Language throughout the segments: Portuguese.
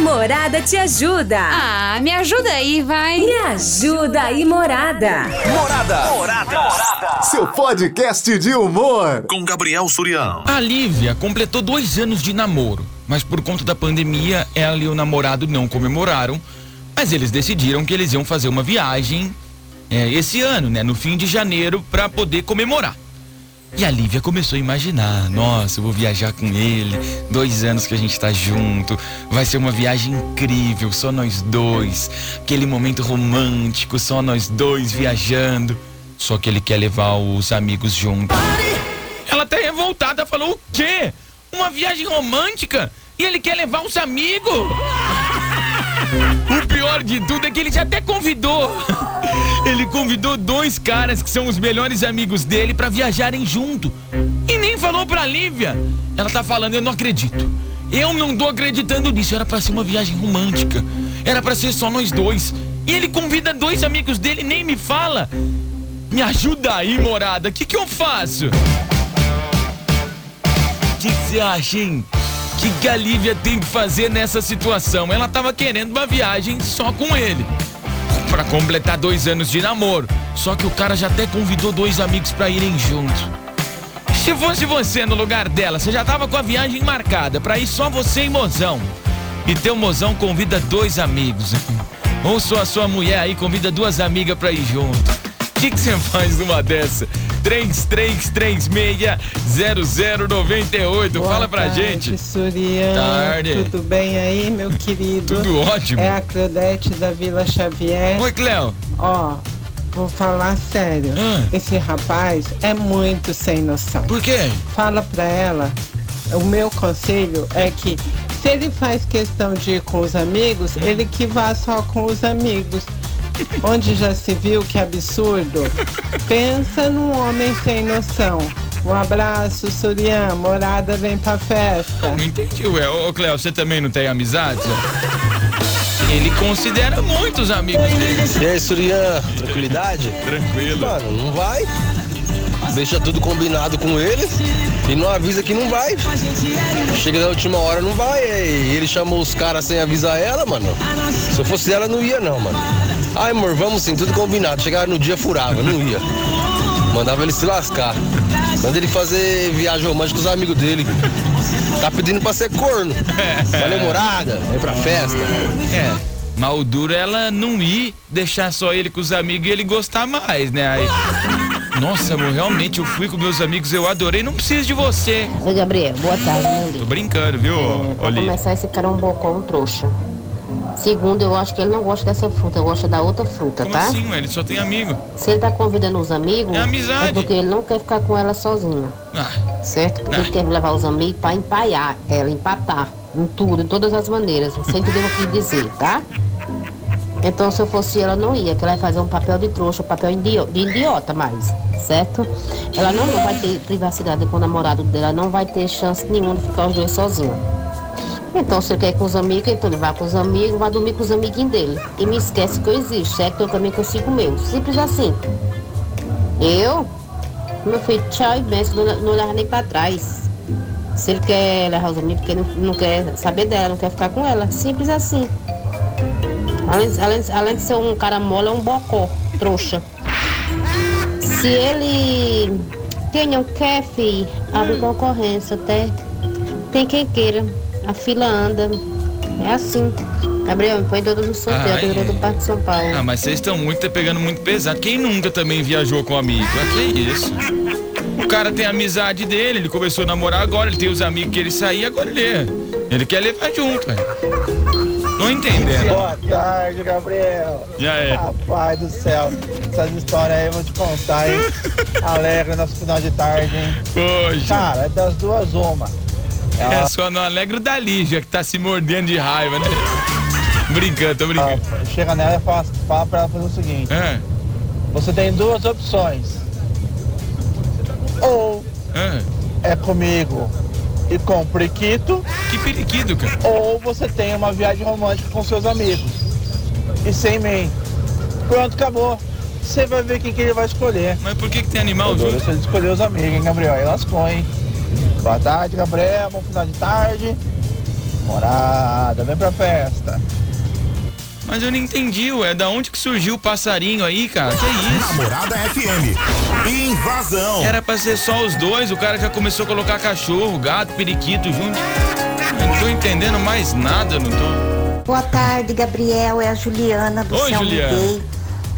Morada te ajuda. Ah, me ajuda aí, vai. Me ajuda aí, Morada. Morada. Morada. Seu podcast de humor. Com Gabriel Surião. A Lívia completou dois anos de namoro, mas por conta da pandemia, ela e o namorado não comemoraram. Mas eles decidiram que eles iam fazer uma viagem é, esse ano, né, no fim de janeiro, para poder comemorar. E a Lívia começou a imaginar: nossa, eu vou viajar com ele, dois anos que a gente tá junto, vai ser uma viagem incrível, só nós dois, aquele momento romântico, só nós dois viajando. Só que ele quer levar os amigos junto. Ela tá revoltada, falou: o quê? Uma viagem romântica? E ele quer levar os amigos? O pior de tudo é que ele já até convidou. Ele convidou dois caras que são os melhores amigos dele para viajarem junto. E nem falou pra Lívia. Ela tá falando, eu não acredito. Eu não tô acreditando nisso. Era para ser uma viagem romântica. Era para ser só nós dois. E ele convida dois amigos dele e nem me fala. Me ajuda aí, morada. O que, que eu faço? O que você acha, hein? O que, que a Lívia tem que fazer nessa situação? Ela tava querendo uma viagem só com ele para completar dois anos de namoro. Só que o cara já até convidou dois amigos para irem junto. Se fosse você no lugar dela, você já tava com a viagem marcada para ir só você e mozão. E teu mozão convida dois amigos. Ou só a sua mulher aí convida duas amigas para ir junto. O que você faz numa dessa? 33360098. Fala pra tarde, gente. Surian. Tarde. Tudo bem aí, meu querido? Tudo ótimo. É a Claudete da Vila Xavier. Oi, Cléo. Ó, vou falar sério. Ah. Esse rapaz é muito sem noção. Por quê? Fala pra ela. O meu conselho é que se ele faz questão de ir com os amigos, ele que vá só com os amigos. Onde já se viu que absurdo? Pensa num homem sem noção. Um abraço, Surian. Morada vem pra festa. Não entendi, ué. Ô, Cléo, você também não tem amizade? Ele considera muitos amigos dele. E aí, Surian, tranquilidade? Tranquilo. Mano, não vai. Deixa tudo combinado com ele e não avisa que não vai. Chega na última hora, não vai. E ele chamou os caras sem avisar ela, mano. Se eu fosse ela, não ia não, mano. Ai, amor, vamos sim, tudo combinado. Chegava no dia, furava, não ia. Mandava ele se lascar. Manda ele fazer viagem romântica com os amigos dele. Tá pedindo pra ser corno. Valeu, morada. Vem pra festa. É. Mas o duro é ela não ir, deixar só ele com os amigos e ele gostar mais, né? Aí. Nossa, amor, realmente eu fui com meus amigos, eu adorei, não preciso de você. Oi, Gabriel. Boa tarde, meu Tô lindo. brincando, viu, Pra Oli? começar, esse cara é um bocão, um trouxa. Segundo, eu acho que ele não gosta dessa fruta, gosta da outra fruta, Como tá? ué? Ele só tem amigo. Se ele tá convidando os amigos, É amizade. porque ele não quer ficar com ela sozinho, Ah, certo? Porque Ah. ele quer levar os amigos pra empaiar ela, empatar, em tudo, em todas as maneiras. Entendeu o que dizer, tá? Então, se eu fosse ela, não ia, que ela vai fazer um papel de trouxa, um papel de idiota mais, certo? Ela não, não vai ter privacidade com o namorado dela, não vai ter chance nenhuma de ficar os dois sozinhos. Então, se ele quer ir com os amigos, então ele vai com os amigos, vai dormir com os amiguinhos dele. E me esquece que eu existo, certo? Eu também consigo meu. Simples assim. Eu? Meu filho, tchau e benção, não, não leva nem pra trás. Se ele quer levar os amigos, porque não, não quer saber dela, não quer ficar com ela. Simples assim. Além, além, além de ser um cara mole, é um bocó, trouxa. Se ele quem não quer, abre concorrência, até. Tem quem queira. A fila anda. É assim. Gabriel, me põe todos no sorteio, Ai, aqui do Parque de São Paulo. ah, mas vocês estão muito pegando muito pesado. Quem nunca também viajou com amigo? Ah, que isso? O cara tem a amizade dele, ele começou a namorar agora, ele tem os amigos que ele saía, agora ele, ele quer levar junto, velho. Não entendendo. Boa tarde, Gabriel. E aí? Rapaz do céu, essas histórias aí eu vou te contar, hein? Alegra nosso final de tarde, hein? Poxa. Cara, é das duas uma. É só no alegro da Lígia que tá se mordendo de raiva, né? Brincando, tô brincando. Ela chega nela e fala, fala pra ela fazer o seguinte: Ah, você tem duas opções. Ou ah, é comigo e com periquito, que periquito, cara. ou você tem uma viagem romântica com seus amigos. E sem mim. Pronto, acabou. Você vai ver quem que ele vai escolher. Mas por que, que tem animal junto? você escolheu os amigos, hein, Gabriel? Aí lascou, hein? Boa tarde, Gabriel. Bom final de tarde. Morada, vem pra festa. Mas eu não entendi, ué. Da onde que surgiu o passarinho aí, cara? Que isso? Namorada FM. Invasão. Era pra ser só os dois, o cara já começou a colocar cachorro, gato, periquito junto. Eu não tô entendendo mais nada, não tô. Boa tarde, Gabriel. É a Juliana do Oi, Céu Juliana.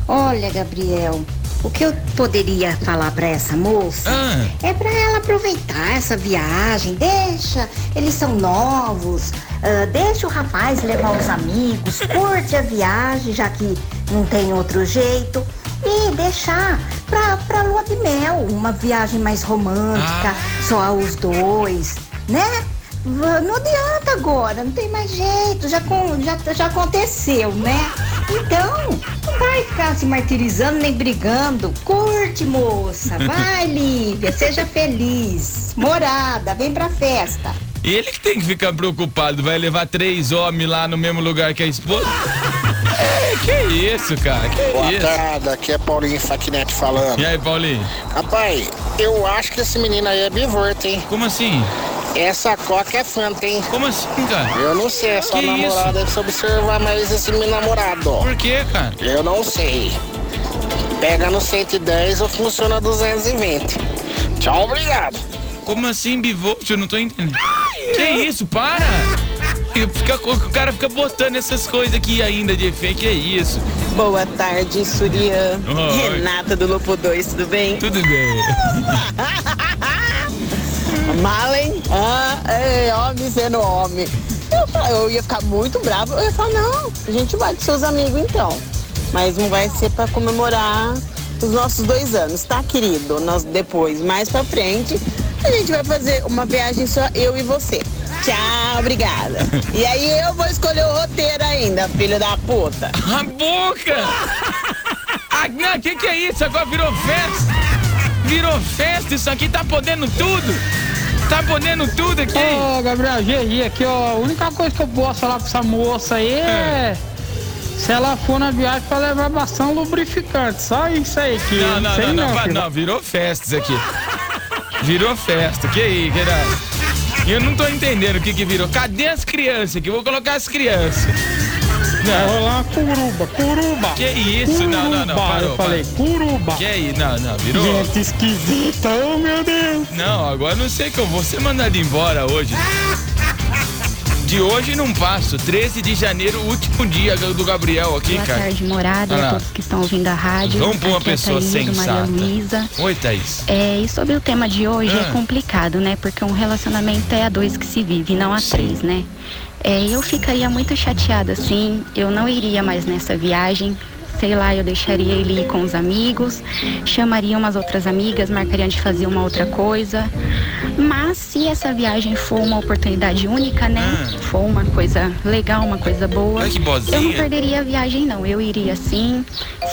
Olha, Gabriel, o que eu poderia falar pra essa moça Ah. é pra ela aproveitar essa viagem. Deixa, eles são novos. ah, deixa o rapaz levar os amigos, curte a viagem, já que não tem outro jeito. E deixar pra, pra lua de mel, uma viagem mais romântica, só os dois, né? Não adianta agora, não tem mais jeito, já, já, já aconteceu, né? Então, não vai ficar se martirizando nem brigando. Curte, moça. Vai, Lívia, seja feliz. Morada, vem pra festa. Ele que tem que ficar preocupado, vai levar três homens lá no mesmo lugar que a esposa? É, que isso, cara, que Boa isso? tarde, aqui é Paulinho Faquinete falando. E aí, Paulinho? Rapaz, eu acho que esse menino aí é bivorto, hein? Como assim? Essa coca é fanta, hein? Como assim, cara? Eu não sei, é só Que namorada isso? deve observar mais esse meu namorado, ó. Por quê, cara? Eu não sei. Pega no 110 ou funciona 220. Tchau, obrigado. Como assim, bivolt? Eu não tô entendendo. Que isso, para! Fica, o cara fica botando essas coisas aqui ainda de efeito, que isso? Boa tarde, Surian. Oi. Renata do Lopo 2, tudo bem? Tudo bem. Malen? Ah, é, homem sendo homem. Eu, eu ia ficar muito bravo. Eu ia falar, não, a gente vai com seus amigos então. Mas não vai ser pra comemorar os nossos dois anos, tá, querido? Nós depois, mais pra frente, a gente vai fazer uma viagem só eu e você. Tchau, obrigada. E aí eu vou escolher o roteiro ainda, filho da puta. A boca! Ah, não, que que é isso? Agora virou festa! Virou festa, isso aqui tá podendo tudo! Tá podendo tudo aqui! Ô, Gabriel, GI aqui, ó. A única coisa que eu posso falar pra essa moça aí é. Se ela for na viagem pra levar bastante lubrificante. Só isso aí que. Não, não, não, não, filho. não, virou festa isso aqui. Virou festa, que aí, que era? Eu não tô entendendo o que que virou. Cadê as crianças aqui? Vou colocar as crianças. Vai rolar uma curuba, curuba. Que isso? Não, não, não, Curuba, parou, Eu falei, curuba. Que aí? Não, não, virou. Gente esquisita, oh meu Deus. Não, agora não sei que eu vou ser mandado embora hoje. De hoje não passo. 13 de janeiro, último dia do Gabriel aqui, Boa cara. tarde, morada, Olha a lá. todos que estão ouvindo a rádio. Vamos pra uma Aqui é a pessoa Thaís, do sensata. Maria Luísa. Oi, Thaís. É, e sobre o tema de hoje Ah. é complicado, né? Porque um relacionamento é a dois que se vive, não a três, né? É, eu ficaria muito chateada assim, eu não iria mais nessa viagem. Sei lá, eu deixaria ele ir com os amigos, chamaria umas outras amigas, marcaria de fazer uma outra coisa. Mas se essa viagem for uma oportunidade única, né? For uma coisa legal, uma coisa boa. Ai, que boazinha. Eu não perderia a viagem, não. Eu iria sim.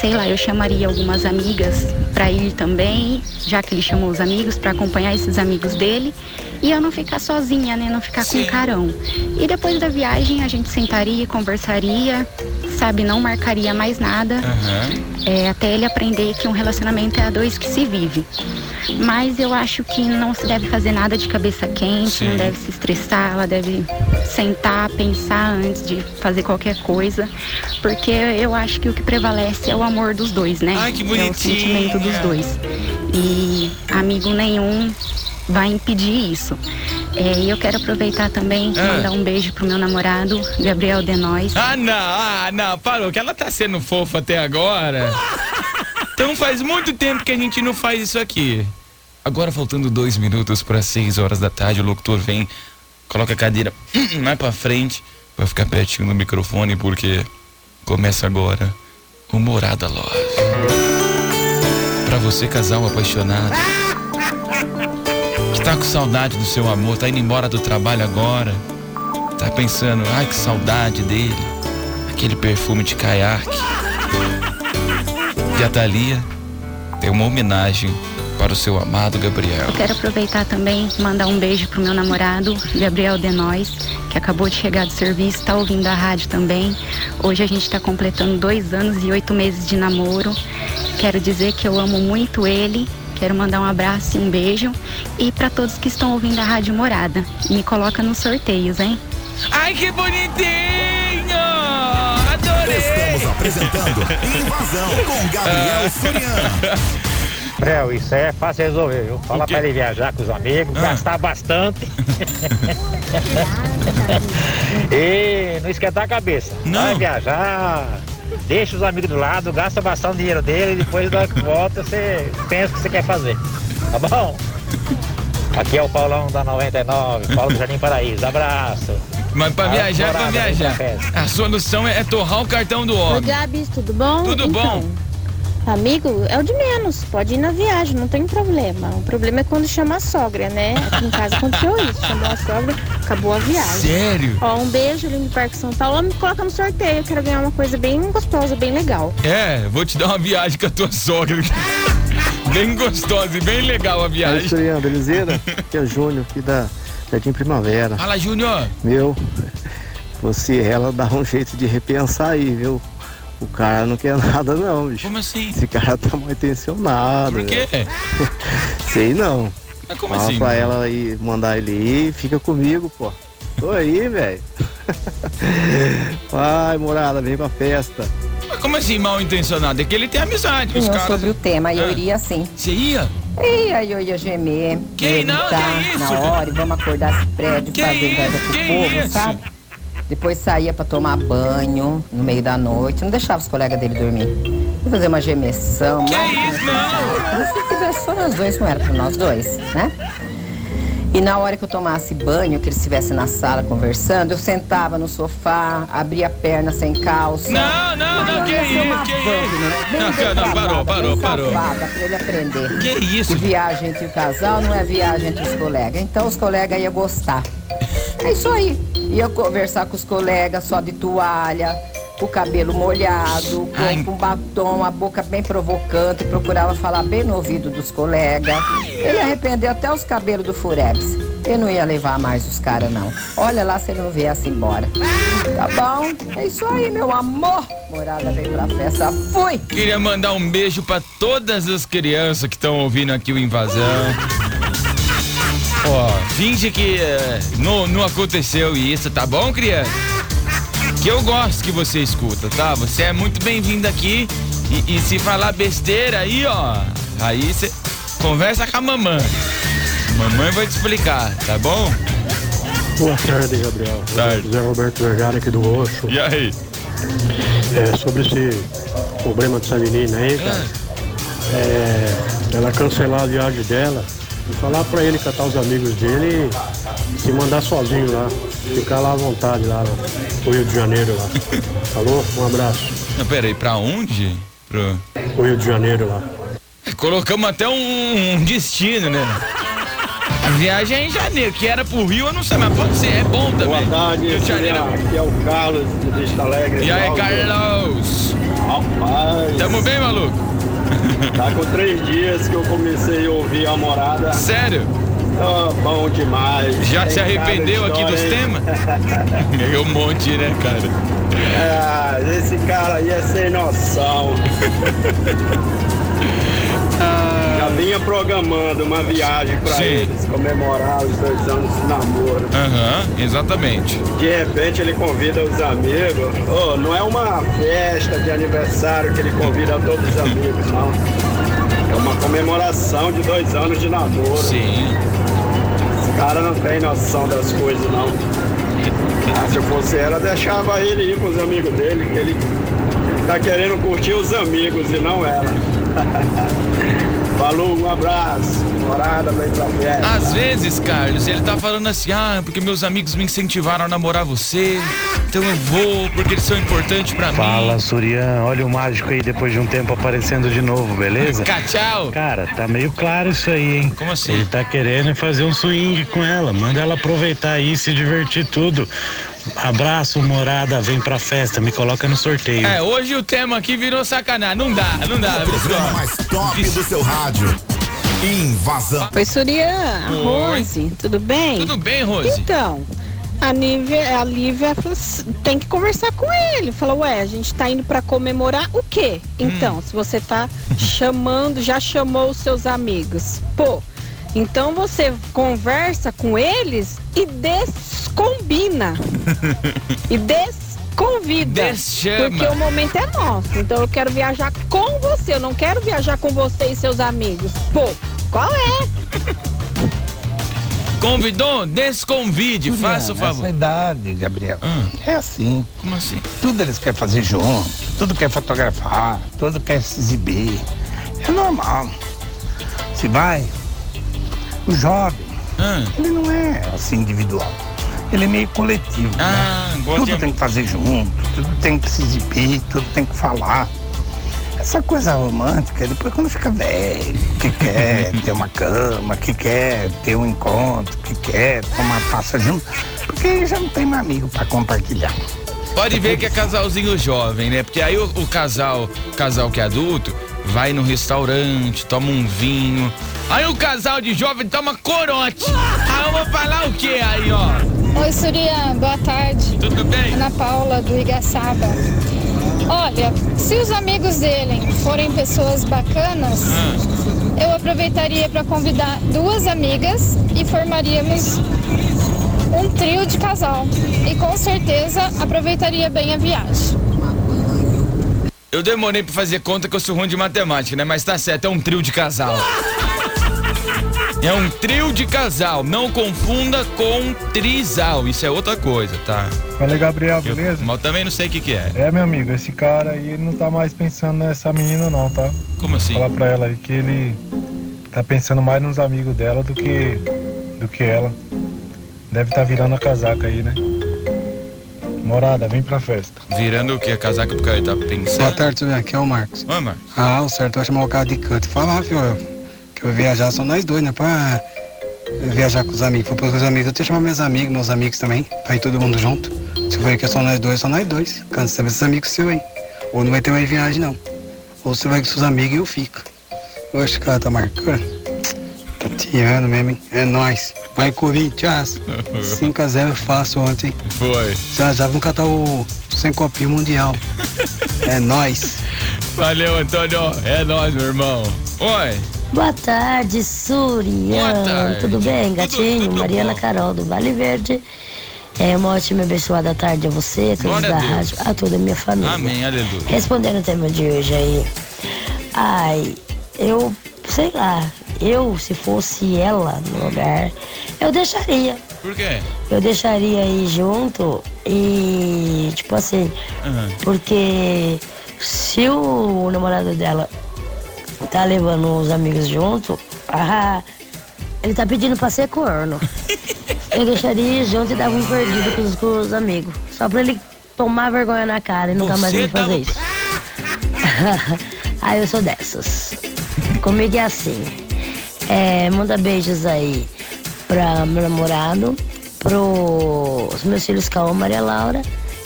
Sei lá, eu chamaria algumas amigas pra ir também, já que ele chamou os amigos, pra acompanhar esses amigos dele. E eu não ficar sozinha, né? Não ficar com carão. E depois da viagem a gente sentaria, conversaria, sabe? Não marcaria mais nada. É, até ele aprender que um relacionamento é a dois que se vive. Mas eu acho que não se deve fazer nada de cabeça quente, não deve se estressar, ela deve sentar, pensar antes de fazer qualquer coisa. Porque eu acho que o que prevalece é o amor dos dois, né? Ai, que É o sentimento dos dois. E amigo nenhum vai impedir isso. É, e eu quero aproveitar também e Ah. mandar um beijo pro meu namorado, Gabriel Denóis. Ah, não, ah, não, parou, que ela tá sendo fofa até agora. Então faz muito tempo que a gente não faz isso aqui. Agora faltando dois minutos para seis horas da tarde, o locutor vem, coloca a cadeira mais pra frente pra ficar pertinho do microfone, porque começa agora o Morada Love. Pra você, casal apaixonado, que tá com saudade do seu amor, tá indo embora do trabalho agora, tá pensando, ai que saudade dele, aquele perfume de caiaque. E a Thalia tem uma homenagem para o seu amado Gabriel. Eu quero aproveitar também mandar um beijo pro meu namorado, Gabriel Denóis, que acabou de chegar do serviço, tá ouvindo a rádio também. Hoje a gente tá completando dois anos e oito meses de namoro. Quero dizer que eu amo muito ele. Quero mandar um abraço e um beijo. E para todos que estão ouvindo a Rádio Morada, me coloca nos sorteios, hein? Ai, que bonitinho! Adorei! Estamos apresentando Invasão com Gabriel Surian. Léo, isso aí é fácil resolver, viu? Fala pra ele viajar com os amigos, Ah. gastar bastante. e não esquentar a cabeça. Não. Vai viajar, deixa os amigos do lado, gasta bastante dinheiro dele e depois da volta você pensa o que você quer fazer. Tá bom? Aqui é o Paulão da 99, Paulo do Jardim Paraíso. Abraço. Mas pra viajar, pra viajar. A solução é, é torrar o cartão do Oi, homem. Gabs, tudo bom? Tudo Então, bom? Amigo, é o de menos. Pode ir na viagem, não tem problema. O problema é quando chama a sogra, né? Aqui em casa aconteceu isso. Chamou a sogra, acabou a viagem. Sério? Ó, um beijo ali no Parque São Paulo. Me coloca no sorteio. Eu quero ganhar uma coisa bem gostosa, bem legal. É, vou te dar uma viagem com a tua sogra. bem gostosa e bem legal a Aí, viagem. Surian, belezeira? Aqui é o Júnior, aqui da Jardim Primavera. Fala, Júnior. Meu, você e ela dá um jeito de repensar aí, viu? O cara não quer nada não, bicho. Como assim? Esse cara tá mal intencionado. Por quê? Sei não. Mas como Fala assim? pra ela aí, mandar ele ir, fica comigo, pô. Tô aí, velho. Vai, morada, vem pra festa. Mas como assim mal intencionado? É que ele tem amizade com os caras. sobre o tema, eu Ah. iria sim. Você ia? E aí eu ia gemer, Que ia não, que isso? na hora e vamos acordar esse prédio, Que fazer isso? Que povo, isso? sabe? Depois saía pra tomar banho no meio da noite, não deixava os colegas dele dormir. Ia fazer uma gemeção. Que mas- isso, não? Se tivesse só nós dois, não era pra nós dois, né? E na hora que eu tomasse banho, que eles estivessem na sala conversando, eu sentava no sofá, abria a perna sem calça. Não, não, não, que isso, que isso? né? Não, cara, não, parou, parou, parou. pra ele aprender. Que isso? Que viagem entre o casal não é viagem entre os colegas. Então os colegas iam gostar. É isso aí. Ia conversar com os colegas só de toalha, o cabelo molhado, com, com batom, a boca bem provocante, procurava falar bem no ouvido dos colegas. Ele arrependeu até os cabelos do Furex. Ele não ia levar mais os caras, não. Olha lá se ele não viesse embora. Tá bom? É isso aí, meu amor. Morada vem pra festa. Fui! Queria mandar um beijo pra todas as crianças que estão ouvindo aqui o Invasão. Ó, finge que eh, não, não aconteceu isso, tá bom, criança? Que eu gosto que você escuta, tá? Você é muito bem-vindo aqui. E, e se falar besteira aí, ó, aí você conversa com a mamãe. Mamãe vai te explicar, tá bom? Boa tarde, Gabriel. Tarde. José Roberto Vergara aqui do Roxo. E aí? É, sobre esse problema dessa menina aí, cara. É, ela cancelar a viagem dela e falar pra ele catar os amigos dele e se mandar sozinho lá. Ficar lá à vontade lá no Rio de Janeiro lá. Falou? Um abraço. Não, peraí, pra onde? Pro... O Rio de Janeiro lá. Colocamos até um, um destino, né? A viagem é em janeiro, que era pro Rio, eu não sei, mas pode ser, é bom também. Boa tarde, Rio de Janeiro. aqui é o Carlos de Vista Alegre. E aí. Carlos? Rapaz. Tamo bem, maluco? Tá com três dias que eu comecei a ouvir a morada. Sério? Tá bom demais. Já Tem se arrependeu aqui dos temas? É um monte, né, cara? Ah, esse cara aí é sem noção. Vinha programando uma viagem pra Sim. eles comemorar os dois anos de namoro. Aham, exatamente. De repente ele convida os amigos. Ô, não é uma festa de aniversário que ele convida todos os amigos, não. É uma comemoração de dois anos de namoro. Sim. Esse cara não tem noção das coisas, não. Ah, se eu fosse ela, deixava ele ir com os amigos dele, que ele tá querendo curtir os amigos e não ela. Falou, um abraço. Morada, vem pra festa. Às vezes, Carlos, ele tá falando assim, ah, porque meus amigos me incentivaram a namorar você, então eu vou, porque eles são importantes pra mim. Fala, Surian. Olha o mágico aí depois de um tempo aparecendo de novo, beleza? Tchau. Cara, tá meio claro isso aí, hein? Como assim? Ele tá querendo fazer um swing com ela. Manda ela aproveitar aí e se divertir tudo. Abraço, morada, vem pra festa, me coloca no sorteio. É, hoje o tema aqui virou sacanagem. Não dá, não dá. O programa mais top do seu rádio. Invasão. Oi, Surian, Oi. Rose, tudo bem? Tudo bem, Rose? Então, a Lívia, a Lívia assim, tem que conversar com ele. Falou, ué, a gente tá indo pra comemorar o quê? Então, se você tá chamando, já chamou os seus amigos, pô, então você conversa com eles e descombina e desconvida. Deschama. Porque o momento é nosso. Então eu quero viajar com você. Eu não quero viajar com você e seus amigos. Pô, qual é? Convidou? Desconvide, faça o favor. Nessa idade, Gabriel. Hum. É assim. Como assim? Tudo eles querem fazer junto, tudo quer fotografar, tudo quer se exibir. É normal. Se vai, o jovem, Hum. ele não é assim individual. Ele é meio coletivo. Ah, né? gosto Tudo de- tem que fazer junto, tudo tem que se exibir, tudo tem que falar. Essa coisa romântica, depois quando fica velho, que quer ter uma cama, que quer ter um encontro, que quer tomar passa junto, porque aí já não tem mais amigo pra compartilhar. Pode ver que é casalzinho jovem, né? Porque aí o, o casal, o casal que é adulto, vai no restaurante, toma um vinho. Aí o casal de jovem toma corote. Aí eu vou falar o que aí, ó? Oi, Surya, boa tarde. Tudo bem? Ana Paula, do Igaçaba. Olha, se os amigos dele forem pessoas bacanas, eu aproveitaria para convidar duas amigas e formaríamos um trio de casal. E com certeza aproveitaria bem a viagem. Eu demorei pra fazer conta que eu sou ruim de matemática, né? Mas tá certo, é um trio de casal. É um trio de casal, não confunda com trisal, isso é outra coisa, tá? Fala Gabriel, beleza? Mas eu também não sei o que que é. É, meu amigo, esse cara aí ele não tá mais pensando nessa menina não, tá? Como assim? Fala pra ela aí que ele tá pensando mais nos amigos dela do que do que ela. Deve tá virando a casaca aí, né? Morada, vem pra festa. Virando o que? A casaca do cara tá pensando? Boa tarde, Silvio. Aqui é o Marcos. Oi, Marcos. Ah, o certo é chamar o cara de canto falar, filho, que eu viajar só nós dois, né? Pra viajar com os amigos. Se for com os amigos, eu tenho que chamar meus amigos, meus amigos também, pra ir todo mundo junto. Se for que é só nós dois, só nós dois. Cansa saber esses amigos seus aí. Ou não vai ter mais viagem, não. Ou você vai com seus amigos e eu fico. Que o cara tá marcando. Tá tirando mesmo, hein? É nóis. Vai, Corinthians. 5x0 fácil ontem. Foi. Já já vão catar o sem copinho mundial. É nóis. Valeu, Antônio. É nóis, meu irmão. Oi. Boa tarde, Surian. Boa tarde. Tudo bem, gatinho? Mariana Carol do Vale Verde. É uma ótima e abençoada tarde a você, a todos da a rádio, a toda a minha família. Amém, aleluia. Respondendo o tema de hoje aí. Ai, eu sei lá, eu se fosse ela no lugar, eu deixaria. Por quê? Eu deixaria aí junto e tipo assim, Aham. porque se o namorado dela tá levando os amigos junto, ah, ele tá pedindo pra ser corno. Eu deixaria ir junto e dava um perdido com os, com os amigos. Só pra ele tomar vergonha na cara e nunca mais ele fazer isso. ah, eu sou dessas. Comigo é assim. É, manda beijos aí pra meu namorado, pros meus filhos Calma Maria Laura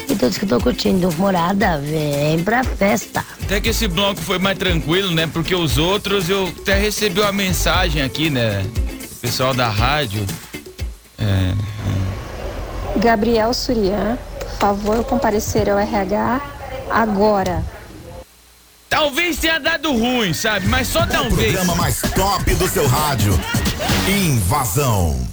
e todos que estão curtindo. Morada, vem pra festa. Até que esse bloco foi mais tranquilo, né? Porque os outros eu até recebi uma mensagem aqui, né? O pessoal da rádio. É, Gabriel Surian, por favor, comparecer ao RH agora. Talvez tenha dado ruim, sabe? Mas só talvez. Programa mais top do seu rádio. Invasão.